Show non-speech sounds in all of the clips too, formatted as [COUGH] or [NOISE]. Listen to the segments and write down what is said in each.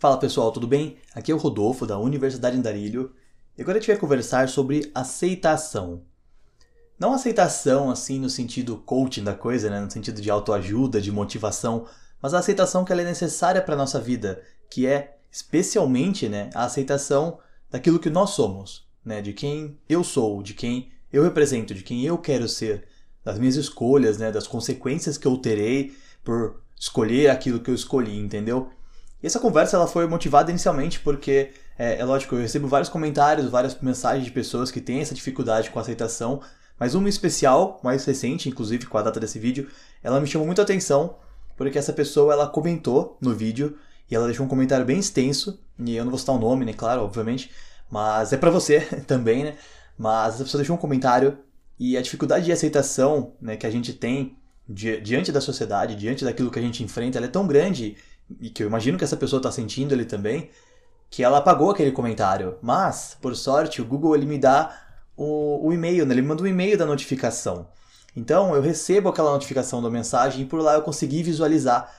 Fala pessoal, tudo bem? Aqui é o Rodolfo da Universidade Andarilho e agora a gente vai conversar sobre aceitação. Não aceitação assim no sentido coaching da coisa, né? no sentido de autoajuda, de motivação, mas a aceitação que ela é necessária para a nossa vida, que é especialmente né, a aceitação daquilo que nós somos, né? de quem eu sou, de quem eu represento, de quem eu quero ser, das minhas escolhas, né? das consequências que eu terei por escolher aquilo que eu escolhi, entendeu? E essa conversa ela foi motivada inicialmente porque, é, é, lógico, eu recebo vários comentários, várias mensagens de pessoas que têm essa dificuldade com a aceitação, mas uma especial, mais recente, inclusive com a data desse vídeo, ela me chamou muita atenção porque essa pessoa ela comentou no vídeo e ela deixou um comentário bem extenso, e eu não vou citar o nome, né, claro, obviamente, mas é para você [LAUGHS] também, né? Mas essa pessoa deixou um comentário e a dificuldade de aceitação né, que a gente tem diante da sociedade, diante daquilo que a gente enfrenta, ela é tão grande e que eu imagino que essa pessoa está sentindo ele também, que ela apagou aquele comentário. Mas, por sorte, o Google ele me dá o, o e-mail, né? ele manda um e-mail da notificação. Então eu recebo aquela notificação da mensagem e por lá eu consegui visualizar.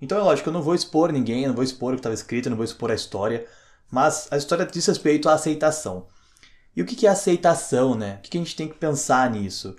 Então é lógico, eu não vou expor ninguém, eu não vou expor o que estava escrito, eu não vou expor a história, mas a história diz respeito à aceitação. E o que é aceitação, né? O que a gente tem que pensar nisso?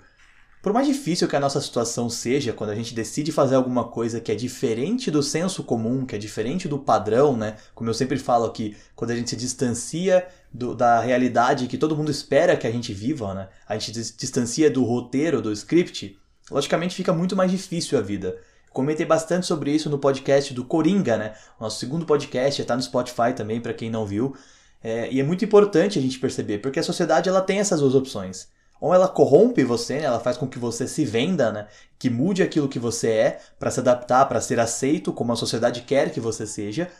Por mais difícil que a nossa situação seja, quando a gente decide fazer alguma coisa que é diferente do senso comum, que é diferente do padrão, né? Como eu sempre falo aqui, quando a gente se distancia do, da realidade que todo mundo espera que a gente viva, né? A gente se distancia do roteiro, do script, logicamente fica muito mais difícil a vida. Comentei bastante sobre isso no podcast do Coringa, né? O nosso segundo podcast está no Spotify também, para quem não viu. É, e é muito importante a gente perceber, porque a sociedade ela tem essas duas opções ou ela corrompe você, né? ela faz com que você se venda, né? que mude aquilo que você é para se adaptar, para ser aceito como a sociedade quer que você seja,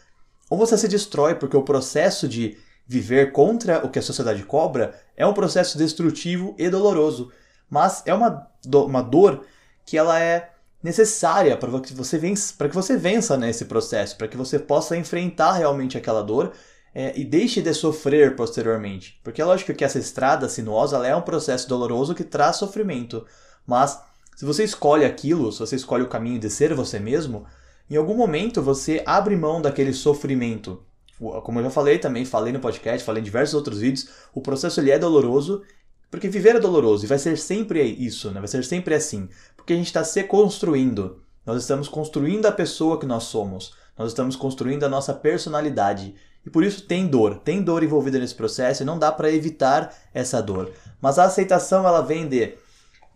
ou você se destrói porque o processo de viver contra o que a sociedade cobra é um processo destrutivo e doloroso, mas é uma, do, uma dor que ela é necessária para que você vença, para que você vença nesse processo, para que você possa enfrentar realmente aquela dor é, e deixe de sofrer posteriormente. Porque é lógico que essa estrada sinuosa é um processo doloroso que traz sofrimento. Mas se você escolhe aquilo, se você escolhe o caminho de ser você mesmo, em algum momento você abre mão daquele sofrimento. Como eu já falei também, falei no podcast, falei em diversos outros vídeos, o processo ele é doloroso, porque viver é doloroso e vai ser sempre isso, né? vai ser sempre assim. Porque a gente está se construindo. Nós estamos construindo a pessoa que nós somos. Nós estamos construindo a nossa personalidade. E por isso tem dor, tem dor envolvida nesse processo e não dá para evitar essa dor. Mas a aceitação ela vem de,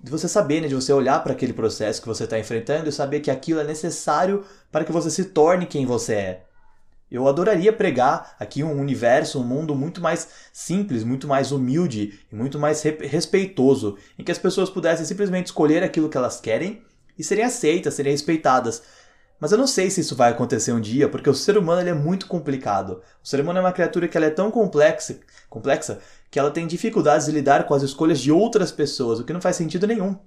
de você saber, né, de você olhar para aquele processo que você está enfrentando e saber que aquilo é necessário para que você se torne quem você é. Eu adoraria pregar aqui um universo, um mundo muito mais simples, muito mais humilde e muito mais respeitoso, em que as pessoas pudessem simplesmente escolher aquilo que elas querem e serem aceitas, serem respeitadas. Mas eu não sei se isso vai acontecer um dia, porque o ser humano ele é muito complicado. O ser humano é uma criatura que ela é tão complexa, complexa que ela tem dificuldades de lidar com as escolhas de outras pessoas, o que não faz sentido nenhum.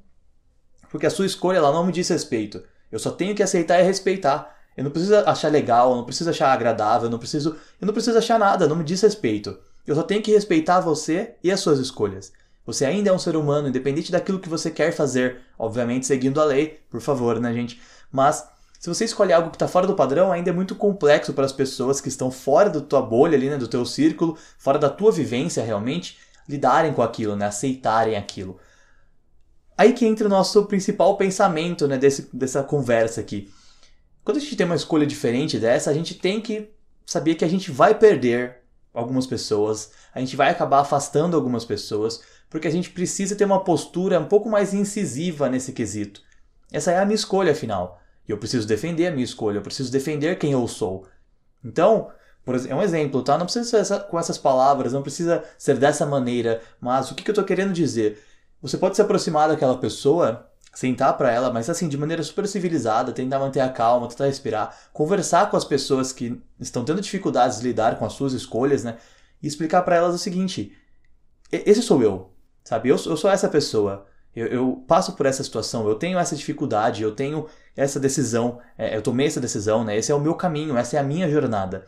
Porque a sua escolha ela não me diz respeito. Eu só tenho que aceitar e respeitar. Eu não preciso achar legal, eu não preciso achar agradável, eu não preciso, eu não preciso achar nada, não me diz respeito. Eu só tenho que respeitar você e as suas escolhas. Você ainda é um ser humano, independente daquilo que você quer fazer, obviamente seguindo a lei, por favor, né, gente? Mas se você escolhe algo que está fora do padrão, ainda é muito complexo para as pessoas que estão fora da tua bolha ali, né, do teu círculo, fora da tua vivência realmente, lidarem com aquilo, né, aceitarem aquilo. Aí que entra o nosso principal pensamento, né, desse, dessa conversa aqui. Quando a gente tem uma escolha diferente dessa, a gente tem que saber que a gente vai perder algumas pessoas, a gente vai acabar afastando algumas pessoas, porque a gente precisa ter uma postura um pouco mais incisiva nesse quesito. Essa é a minha escolha, afinal. E eu preciso defender a minha escolha, eu preciso defender quem eu sou. Então, por é um exemplo, tá? Não precisa ser essa, com essas palavras, não precisa ser dessa maneira, mas o que, que eu estou querendo dizer? Você pode se aproximar daquela pessoa, sentar para ela, mas assim, de maneira super civilizada, tentar manter a calma, tentar respirar, conversar com as pessoas que estão tendo dificuldades de lidar com as suas escolhas, né? E explicar para elas o seguinte: esse sou eu, sabe? Eu, eu sou essa pessoa. Eu, eu, passo por essa situação, eu tenho essa dificuldade, eu tenho essa decisão, é, eu tomei essa decisão, né? Esse é o meu caminho, essa é a minha jornada.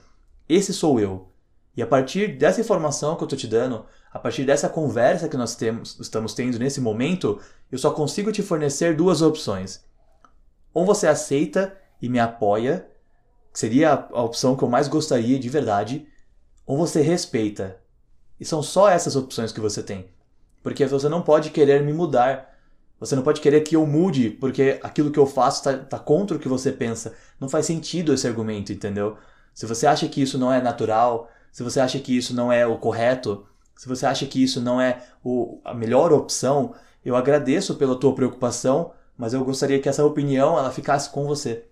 Esse sou eu. E a partir dessa informação que eu estou te dando, a partir dessa conversa que nós temos, estamos tendo nesse momento, eu só consigo te fornecer duas opções. Ou você aceita e me apoia, que seria a opção que eu mais gostaria de verdade, ou você respeita. E são só essas opções que você tem. Porque você não pode querer me mudar. Você não pode querer que eu mude porque aquilo que eu faço está tá contra o que você pensa. Não faz sentido esse argumento, entendeu? Se você acha que isso não é natural, se você acha que isso não é o correto, se você acha que isso não é o, a melhor opção, eu agradeço pela tua preocupação, mas eu gostaria que essa opinião ela ficasse com você.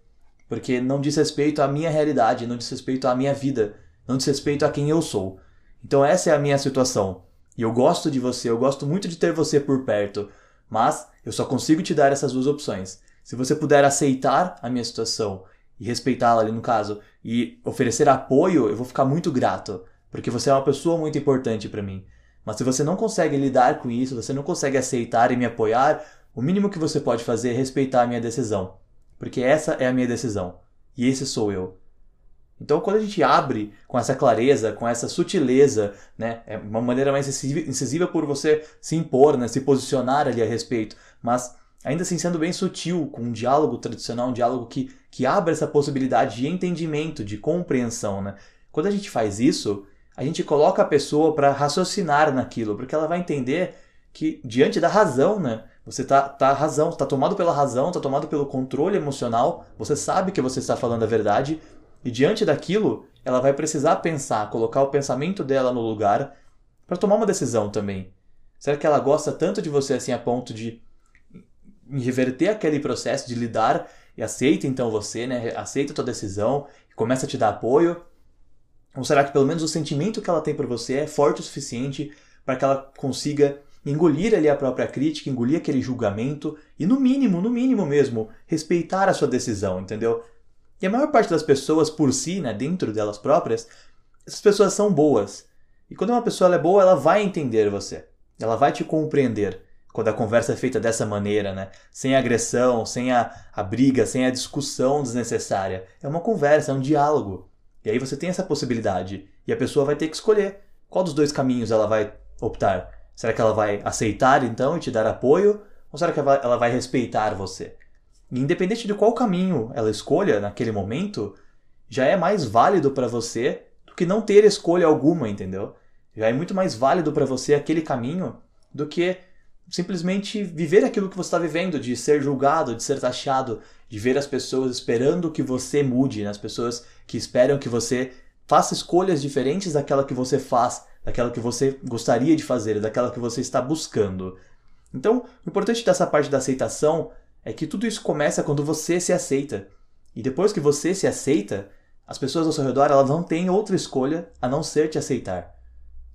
Porque não diz respeito à minha realidade, não diz respeito à minha vida, não diz respeito a quem eu sou. Então essa é a minha situação. E eu gosto de você, eu gosto muito de ter você por perto, mas eu só consigo te dar essas duas opções. Se você puder aceitar a minha situação e respeitá-la ali no caso, e oferecer apoio, eu vou ficar muito grato, porque você é uma pessoa muito importante para mim. Mas se você não consegue lidar com isso, você não consegue aceitar e me apoiar, o mínimo que você pode fazer é respeitar a minha decisão, porque essa é a minha decisão e esse sou eu. Então, quando a gente abre com essa clareza, com essa sutileza, né, é uma maneira mais incisiva por você se impor, né, se posicionar ali a respeito, mas ainda assim sendo bem sutil, com um diálogo tradicional, um diálogo que, que abre essa possibilidade de entendimento, de compreensão. Né? Quando a gente faz isso, a gente coloca a pessoa para raciocinar naquilo, porque ela vai entender que diante da razão, né? Você tá, tá razão, está tomado pela razão, está tomado pelo controle emocional, você sabe que você está falando a verdade, e diante daquilo, ela vai precisar pensar, colocar o pensamento dela no lugar para tomar uma decisão também. Será que ela gosta tanto de você assim a ponto de reverter aquele processo de lidar e aceita então você, né? Aceita a tua decisão e começa a te dar apoio? Ou será que pelo menos o sentimento que ela tem por você é forte o suficiente para que ela consiga engolir ali a própria crítica, engolir aquele julgamento e no mínimo, no mínimo mesmo, respeitar a sua decisão, entendeu? E a maior parte das pessoas por si, né, dentro delas próprias, essas pessoas são boas. E quando uma pessoa é boa, ela vai entender você. Ela vai te compreender quando a conversa é feita dessa maneira, né? Sem agressão, sem a, a briga, sem a discussão desnecessária. É uma conversa, é um diálogo. E aí você tem essa possibilidade. E a pessoa vai ter que escolher qual dos dois caminhos ela vai optar. Será que ela vai aceitar então e te dar apoio? Ou será que ela vai respeitar você? Independente de qual caminho ela escolha naquele momento, já é mais válido para você do que não ter escolha alguma, entendeu? Já é muito mais válido para você aquele caminho do que simplesmente viver aquilo que você está vivendo, de ser julgado, de ser taxado, de ver as pessoas esperando que você mude, né? as pessoas que esperam que você faça escolhas diferentes daquela que você faz, daquela que você gostaria de fazer, daquela que você está buscando. Então, o importante dessa parte da aceitação é que tudo isso começa quando você se aceita. E depois que você se aceita, as pessoas ao seu redor elas não têm outra escolha a não ser te aceitar.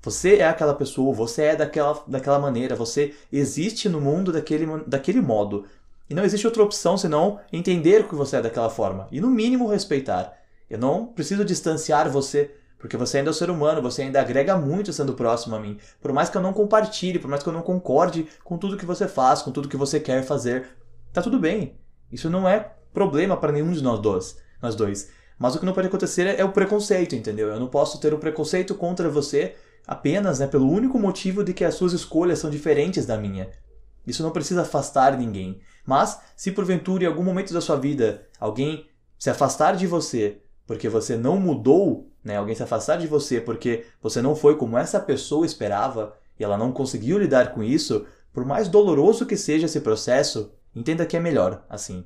Você é aquela pessoa, você é daquela, daquela maneira, você existe no mundo daquele, daquele modo. E não existe outra opção senão entender que você é daquela forma. E no mínimo respeitar. Eu não preciso distanciar você, porque você ainda é um ser humano, você ainda agrega muito sendo próximo a mim. Por mais que eu não compartilhe, por mais que eu não concorde com tudo que você faz, com tudo que você quer fazer, tá tudo bem. Isso não é problema para nenhum de nós dois, nós dois. Mas o que não pode acontecer é o preconceito, entendeu? Eu não posso ter um preconceito contra você apenas né, pelo único motivo de que as suas escolhas são diferentes da minha. Isso não precisa afastar ninguém. Mas, se porventura em algum momento da sua vida alguém se afastar de você porque você não mudou, né, alguém se afastar de você porque você não foi como essa pessoa esperava e ela não conseguiu lidar com isso, por mais doloroso que seja esse processo, entenda que é melhor assim.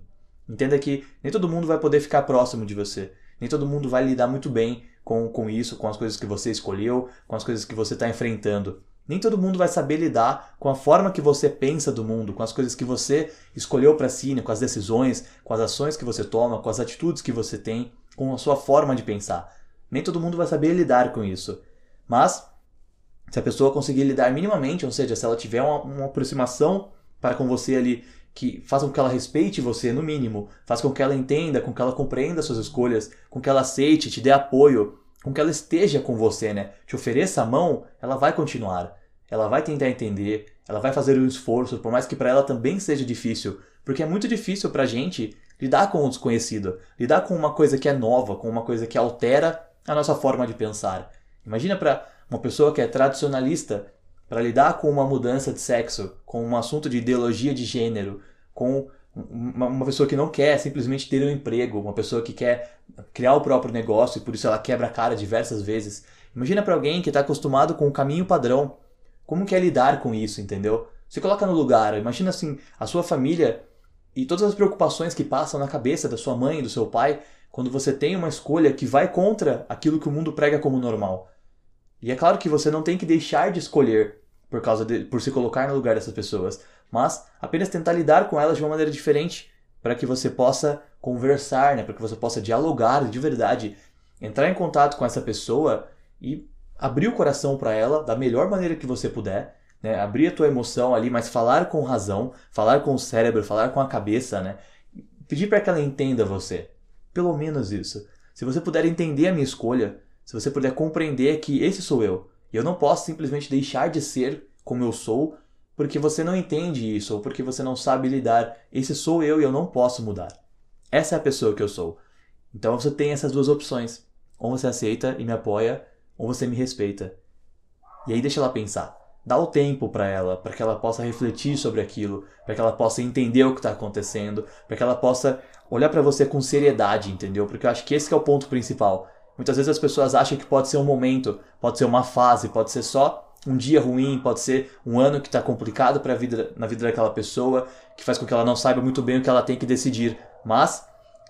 Entenda que nem todo mundo vai poder ficar próximo de você. Nem todo mundo vai lidar muito bem com, com isso, com as coisas que você escolheu, com as coisas que você está enfrentando. Nem todo mundo vai saber lidar com a forma que você pensa do mundo, com as coisas que você escolheu para si, né? com as decisões, com as ações que você toma, com as atitudes que você tem, com a sua forma de pensar. Nem todo mundo vai saber lidar com isso. Mas, se a pessoa conseguir lidar minimamente, ou seja, se ela tiver uma, uma aproximação para com você ali que faça com que ela respeite você, no mínimo, faça com que ela entenda, com que ela compreenda suas escolhas, com que ela aceite, te dê apoio, com que ela esteja com você, né? Te ofereça a mão, ela vai continuar. Ela vai tentar entender, ela vai fazer um esforço, por mais que para ela também seja difícil, porque é muito difícil pra gente lidar com o desconhecido, lidar com uma coisa que é nova, com uma coisa que altera a nossa forma de pensar. Imagina para uma pessoa que é tradicionalista para lidar com uma mudança de sexo, com um assunto de ideologia de gênero, com uma, uma pessoa que não quer simplesmente ter um emprego, uma pessoa que quer criar o próprio negócio e por isso ela quebra a cara diversas vezes. Imagina para alguém que está acostumado com o caminho padrão. Como que é lidar com isso, entendeu? Se coloca no lugar, imagina assim, a sua família e todas as preocupações que passam na cabeça da sua mãe e do seu pai quando você tem uma escolha que vai contra aquilo que o mundo prega como normal. E é claro que você não tem que deixar de escolher por causa de, por se colocar no lugar dessas pessoas, mas apenas tentar lidar com elas de uma maneira diferente para que você possa conversar, né, para que você possa dialogar de verdade, entrar em contato com essa pessoa e abrir o coração para ela da melhor maneira que você puder, né, abrir a tua emoção ali, mas falar com razão, falar com o cérebro, falar com a cabeça, né, pedir para que ela entenda você. Pelo menos isso. Se você puder entender a minha escolha, se você puder compreender que esse sou eu, e eu não posso simplesmente deixar de ser como eu sou porque você não entende isso ou porque você não sabe lidar. Esse sou eu e eu não posso mudar. Essa é a pessoa que eu sou. Então você tem essas duas opções. Ou você aceita e me apoia, ou você me respeita. E aí deixa ela pensar. Dá o tempo para ela, para que ela possa refletir sobre aquilo, para que ela possa entender o que está acontecendo, para que ela possa olhar para você com seriedade, entendeu? Porque eu acho que esse que é o ponto principal. Muitas vezes as pessoas acham que pode ser um momento, pode ser uma fase, pode ser só um dia ruim, pode ser um ano que está complicado para vida, na vida daquela pessoa, que faz com que ela não saiba muito bem o que ela tem que decidir. Mas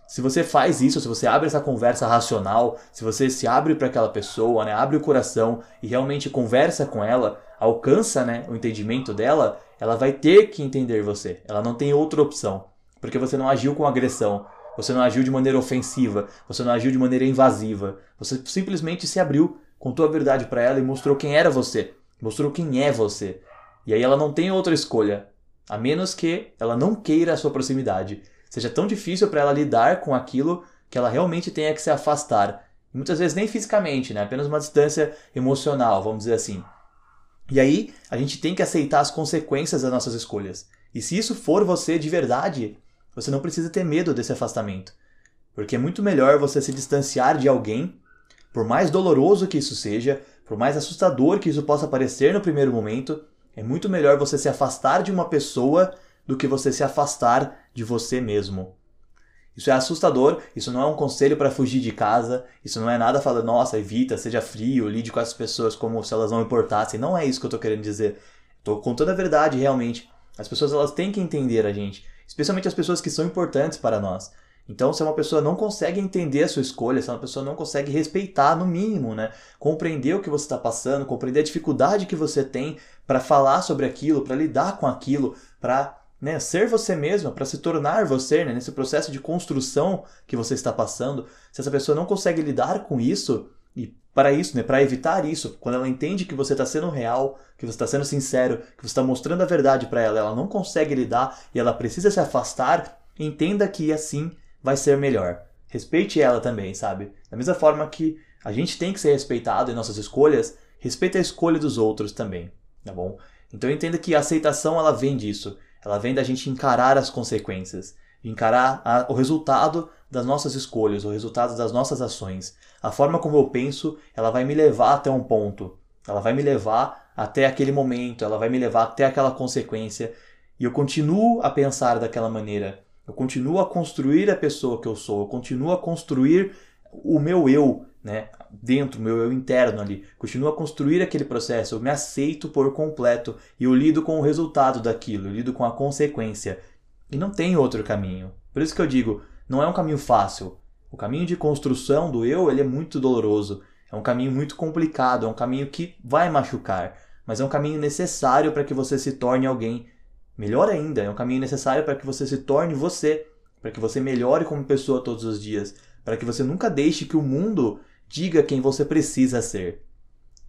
se você faz isso, se você abre essa conversa racional, se você se abre para aquela pessoa, né, abre o coração e realmente conversa com ela, alcança né, o entendimento dela, ela vai ter que entender você. Ela não tem outra opção. Porque você não agiu com agressão, você não agiu de maneira ofensiva, você não agiu de maneira invasiva. Você simplesmente se abriu, contou a verdade para ela e mostrou quem era você, mostrou quem é você. E aí ela não tem outra escolha, a menos que ela não queira a sua proximidade. Seja tão difícil para ela lidar com aquilo que ela realmente tenha que se afastar. muitas vezes nem fisicamente, né? apenas uma distância emocional, vamos dizer assim. E aí a gente tem que aceitar as consequências das nossas escolhas. E se isso for você de verdade, você não precisa ter medo desse afastamento. Porque é muito melhor você se distanciar de alguém, por mais doloroso que isso seja, por mais assustador que isso possa parecer no primeiro momento, é muito melhor você se afastar de uma pessoa do que você se afastar de você mesmo. Isso é assustador, isso não é um conselho para fugir de casa, isso não é nada falando, nossa, evita, seja frio, lide com as pessoas como se elas não importassem. Não é isso que eu estou querendo dizer. Estou contando a verdade realmente. As pessoas elas têm que entender a gente especialmente as pessoas que são importantes para nós. Então, se uma pessoa não consegue entender a sua escolha, se uma pessoa não consegue respeitar, no mínimo, né? Compreender o que você está passando, compreender a dificuldade que você tem para falar sobre aquilo, para lidar com aquilo, para né, ser você mesma, para se tornar você, né, nesse processo de construção que você está passando. Se essa pessoa não consegue lidar com isso, para isso, né, para evitar isso, quando ela entende que você está sendo real, que você está sendo sincero, que você está mostrando a verdade para ela, ela não consegue lidar e ela precisa se afastar, entenda que assim vai ser melhor. Respeite ela também, sabe? Da mesma forma que a gente tem que ser respeitado em nossas escolhas, respeite a escolha dos outros também, tá bom? Então entenda que a aceitação ela vem disso, ela vem da gente encarar as consequências, encarar a, o resultado das nossas escolhas, o resultado das nossas ações. A forma como eu penso, ela vai me levar até um ponto. Ela vai me levar até aquele momento, ela vai me levar até aquela consequência. E eu continuo a pensar daquela maneira. Eu continuo a construir a pessoa que eu sou, eu continuo a construir o meu eu, né, dentro, meu eu interno ali. Continuo a construir aquele processo, eu me aceito por completo e eu lido com o resultado daquilo, eu lido com a consequência. E não tem outro caminho. Por isso que eu digo, não é um caminho fácil. O caminho de construção do eu ele é muito doloroso. É um caminho muito complicado, é um caminho que vai machucar, mas é um caminho necessário para que você se torne alguém. Melhor ainda, é um caminho necessário para que você se torne você, para que você melhore como pessoa todos os dias, para que você nunca deixe que o mundo diga quem você precisa ser.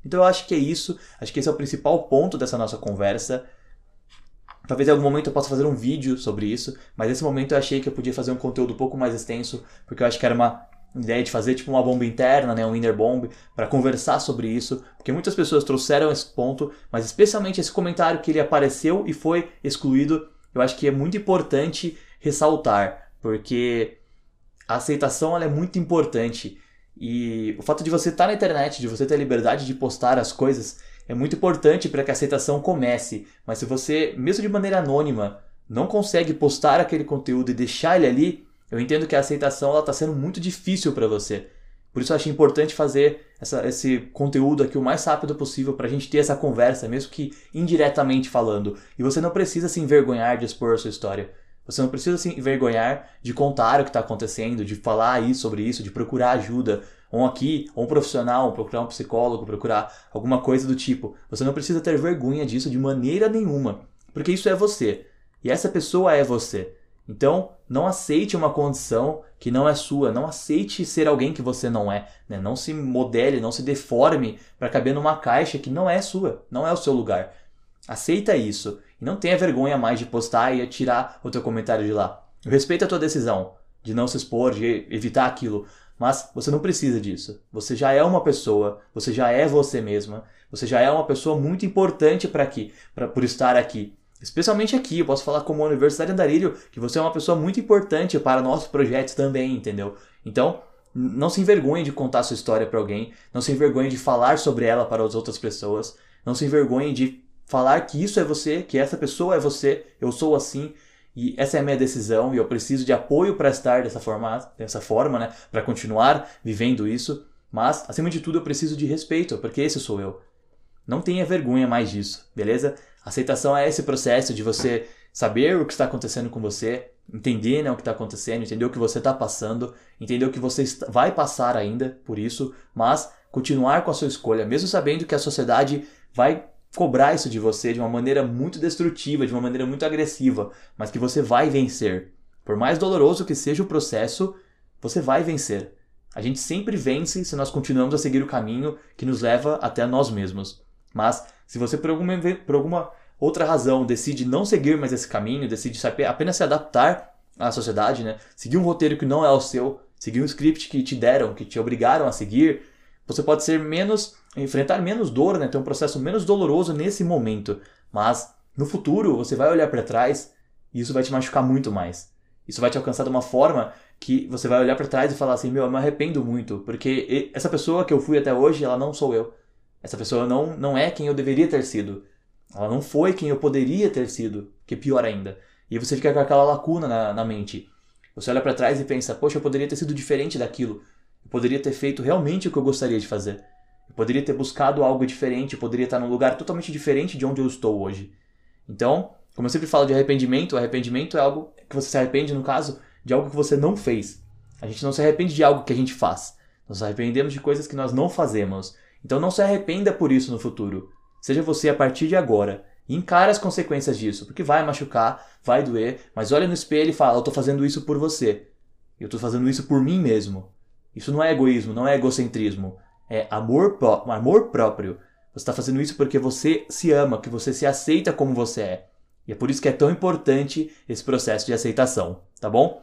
Então eu acho que é isso, acho que esse é o principal ponto dessa nossa conversa. Talvez em algum momento eu possa fazer um vídeo sobre isso, mas nesse momento eu achei que eu podia fazer um conteúdo um pouco mais extenso, porque eu acho que era uma ideia de fazer tipo uma bomba interna, né, um inner bomb, para conversar sobre isso, porque muitas pessoas trouxeram esse ponto, mas especialmente esse comentário que ele apareceu e foi excluído, eu acho que é muito importante ressaltar, porque a aceitação ela é muito importante. E o fato de você estar na internet, de você ter a liberdade de postar as coisas, é muito importante para que a aceitação comece. Mas se você, mesmo de maneira anônima, não consegue postar aquele conteúdo e deixar ele ali, eu entendo que a aceitação está sendo muito difícil para você. Por isso eu acho importante fazer essa, esse conteúdo aqui o mais rápido possível para a gente ter essa conversa, mesmo que indiretamente falando. E você não precisa se envergonhar de expor a sua história. Você não precisa se envergonhar de contar o que está acontecendo, de falar isso sobre isso, de procurar ajuda. Ou aqui, ou um profissional, procurar um psicólogo, procurar alguma coisa do tipo. Você não precisa ter vergonha disso de maneira nenhuma. Porque isso é você. E essa pessoa é você. Então, não aceite uma condição que não é sua, não aceite ser alguém que você não é, né? não se modele, não se deforme para caber numa caixa que não é sua, não é o seu lugar. Aceita isso e não tenha vergonha mais de postar e tirar o teu comentário de lá. Eu respeito a tua decisão de não se expor, de evitar aquilo, mas você não precisa disso. Você já é uma pessoa, você já é você mesma, você já é uma pessoa muito importante para aqui, para por estar aqui. Especialmente aqui, eu posso falar como Universidade Andarilho, que você é uma pessoa muito importante para nossos projetos também, entendeu? Então, não se envergonhe de contar sua história para alguém, não se envergonhe de falar sobre ela para as outras pessoas, não se envergonhe de falar que isso é você, que essa pessoa é você, eu sou assim e essa é a minha decisão e eu preciso de apoio para estar dessa forma, dessa forma, né, para continuar vivendo isso. Mas acima de tudo eu preciso de respeito, porque esse sou eu. Não tenha vergonha mais disso, beleza? Aceitação é esse processo de você saber o que está acontecendo com você, entender né, o que está acontecendo, entender o que você está passando, entender o que você vai passar ainda por isso, mas continuar com a sua escolha, mesmo sabendo que a sociedade vai cobrar isso de você de uma maneira muito destrutiva, de uma maneira muito agressiva, mas que você vai vencer. Por mais doloroso que seja o processo, você vai vencer. A gente sempre vence se nós continuamos a seguir o caminho que nos leva até nós mesmos. Mas se você por alguma, por alguma outra razão decide não seguir mais esse caminho, decide apenas se adaptar à sociedade, né? seguir um roteiro que não é o seu, seguir um script que te deram, que te obrigaram a seguir, você pode ser menos enfrentar menos dor, né? ter um processo menos doloroso nesse momento, mas no futuro você vai olhar para trás e isso vai te machucar muito mais. Isso vai te alcançar de uma forma que você vai olhar para trás e falar assim: "Meu, eu me arrependo muito, porque essa pessoa que eu fui até hoje, ela não sou eu. Essa pessoa não, não é quem eu deveria ter sido. Ela não foi quem eu poderia ter sido, que é pior ainda. E você fica com aquela lacuna na, na mente. Você olha para trás e pensa: poxa, eu poderia ter sido diferente daquilo. Eu poderia ter feito realmente o que eu gostaria de fazer. Eu poderia ter buscado algo diferente, eu poderia estar num lugar totalmente diferente de onde eu estou hoje. Então, como eu sempre falo de arrependimento, arrependimento é algo que você se arrepende, no caso, de algo que você não fez. A gente não se arrepende de algo que a gente faz. Nós nos arrependemos de coisas que nós não fazemos. Então não se arrependa por isso no futuro. Seja você a partir de agora. E encare as consequências disso, porque vai machucar, vai doer, mas olha no espelho e fala: Eu estou fazendo isso por você. Eu estou fazendo isso por mim mesmo. Isso não é egoísmo, não é egocentrismo. É amor, amor próprio. Você está fazendo isso porque você se ama, que você se aceita como você é. E é por isso que é tão importante esse processo de aceitação, tá bom?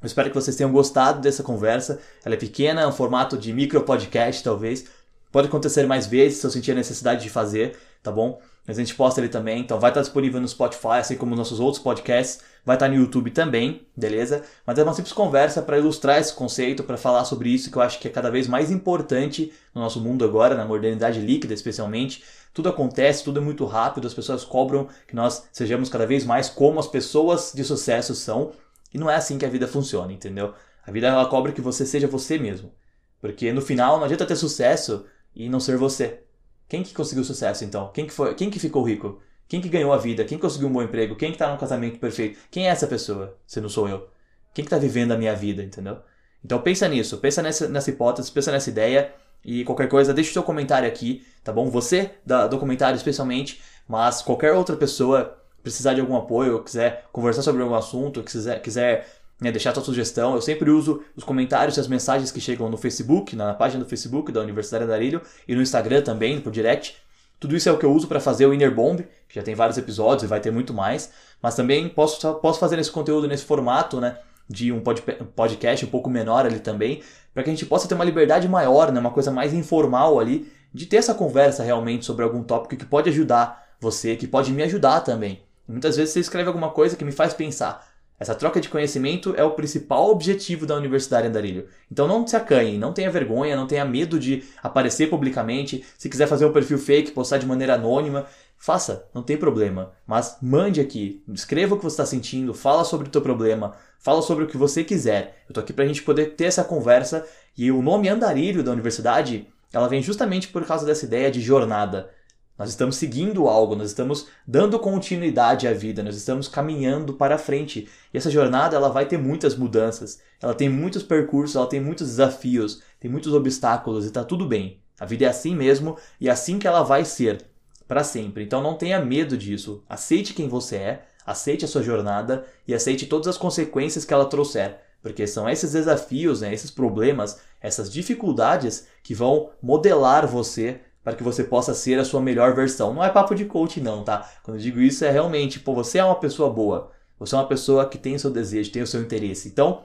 Eu espero que vocês tenham gostado dessa conversa. Ela é pequena, é um formato de micro podcast, talvez, Pode acontecer mais vezes se eu sentir a necessidade de fazer, tá bom? Mas a gente posta ele também, então vai estar disponível no Spotify, assim como nossos outros podcasts, vai estar no YouTube também, beleza? Mas é uma simples conversa para ilustrar esse conceito, para falar sobre isso que eu acho que é cada vez mais importante no nosso mundo agora, na modernidade líquida especialmente. Tudo acontece, tudo é muito rápido, as pessoas cobram que nós sejamos cada vez mais como as pessoas de sucesso são, e não é assim que a vida funciona, entendeu? A vida ela cobra que você seja você mesmo. Porque no final não adianta ter sucesso e não ser você. Quem que conseguiu sucesso então? Quem que foi? Quem que ficou rico? Quem que ganhou a vida? Quem conseguiu um bom emprego? Quem que tá num casamento perfeito? Quem é essa pessoa? Se não sou eu. Quem que tá vivendo a minha vida, entendeu? Então pensa nisso, pensa nessa, nessa hipótese, pensa nessa ideia e qualquer coisa, deixa o seu comentário aqui, tá bom? Você, da, do comentário especialmente, mas qualquer outra pessoa precisar de algum apoio, quiser conversar sobre algum assunto, quiser, quiser né, deixar sua sugestão. Eu sempre uso os comentários e as mensagens que chegam no Facebook, na página do Facebook da Universidade Andarilho e no Instagram também, por direct. Tudo isso é o que eu uso para fazer o Inner Bomb, que já tem vários episódios e vai ter muito mais. Mas também posso, posso fazer esse conteúdo nesse formato, né? De um podcast um pouco menor ali também, para que a gente possa ter uma liberdade maior, né? Uma coisa mais informal ali, de ter essa conversa realmente sobre algum tópico que pode ajudar você, que pode me ajudar também. muitas vezes você escreve alguma coisa que me faz pensar, essa troca de conhecimento é o principal objetivo da Universidade Andarilho. Então não se acanhe, não tenha vergonha, não tenha medo de aparecer publicamente. Se quiser fazer um perfil fake, postar de maneira anônima, faça, não tem problema. Mas mande aqui, escreva o que você está sentindo, fala sobre o teu problema, fala sobre o que você quiser. Eu tô aqui pra gente poder ter essa conversa e o nome Andarilho da universidade, ela vem justamente por causa dessa ideia de jornada. Nós estamos seguindo algo, nós estamos dando continuidade à vida, nós estamos caminhando para frente. E essa jornada ela vai ter muitas mudanças, ela tem muitos percursos, ela tem muitos desafios, tem muitos obstáculos e tá tudo bem. A vida é assim mesmo e é assim que ela vai ser para sempre. Então não tenha medo disso. Aceite quem você é, aceite a sua jornada e aceite todas as consequências que ela trouxer, porque são esses desafios, né, esses problemas, essas dificuldades que vão modelar você para que você possa ser a sua melhor versão. Não é papo de coach não, tá? Quando eu digo isso é realmente, pô, você é uma pessoa boa. Você é uma pessoa que tem o seu desejo, tem o seu interesse. Então,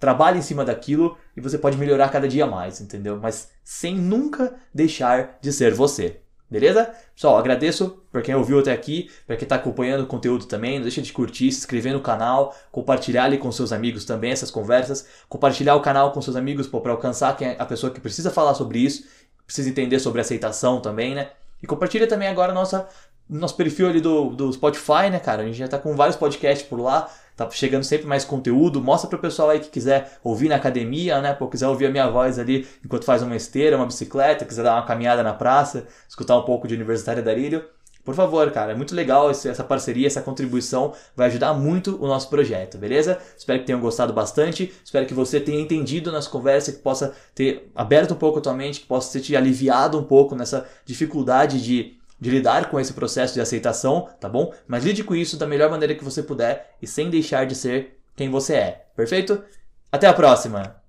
trabalhe em cima daquilo e você pode melhorar cada dia mais, entendeu? Mas sem nunca deixar de ser você. Beleza? Pessoal, agradeço por quem ouviu até aqui, para quem está acompanhando o conteúdo também. Não deixa de curtir, se inscrever no canal, compartilhar ali com seus amigos também essas conversas. Compartilhar o canal com seus amigos para alcançar quem é a pessoa que precisa falar sobre isso precisa entender sobre aceitação também, né? E compartilha também agora nossa, nosso perfil ali do, do Spotify, né, cara? A gente já tá com vários podcasts por lá, tá chegando sempre mais conteúdo. Mostra pro pessoal aí que quiser ouvir na academia, né? Pô, quiser ouvir a minha voz ali enquanto faz uma esteira, uma bicicleta, quiser dar uma caminhada na praça, escutar um pouco de Universitária Darílio. Por favor, cara, é muito legal essa parceria, essa contribuição, vai ajudar muito o nosso projeto, beleza? Espero que tenham gostado bastante, espero que você tenha entendido nas conversas, que possa ter aberto um pouco a tua mente, que possa ter te aliviado um pouco nessa dificuldade de, de lidar com esse processo de aceitação, tá bom? Mas lide com isso da melhor maneira que você puder e sem deixar de ser quem você é, perfeito? Até a próxima!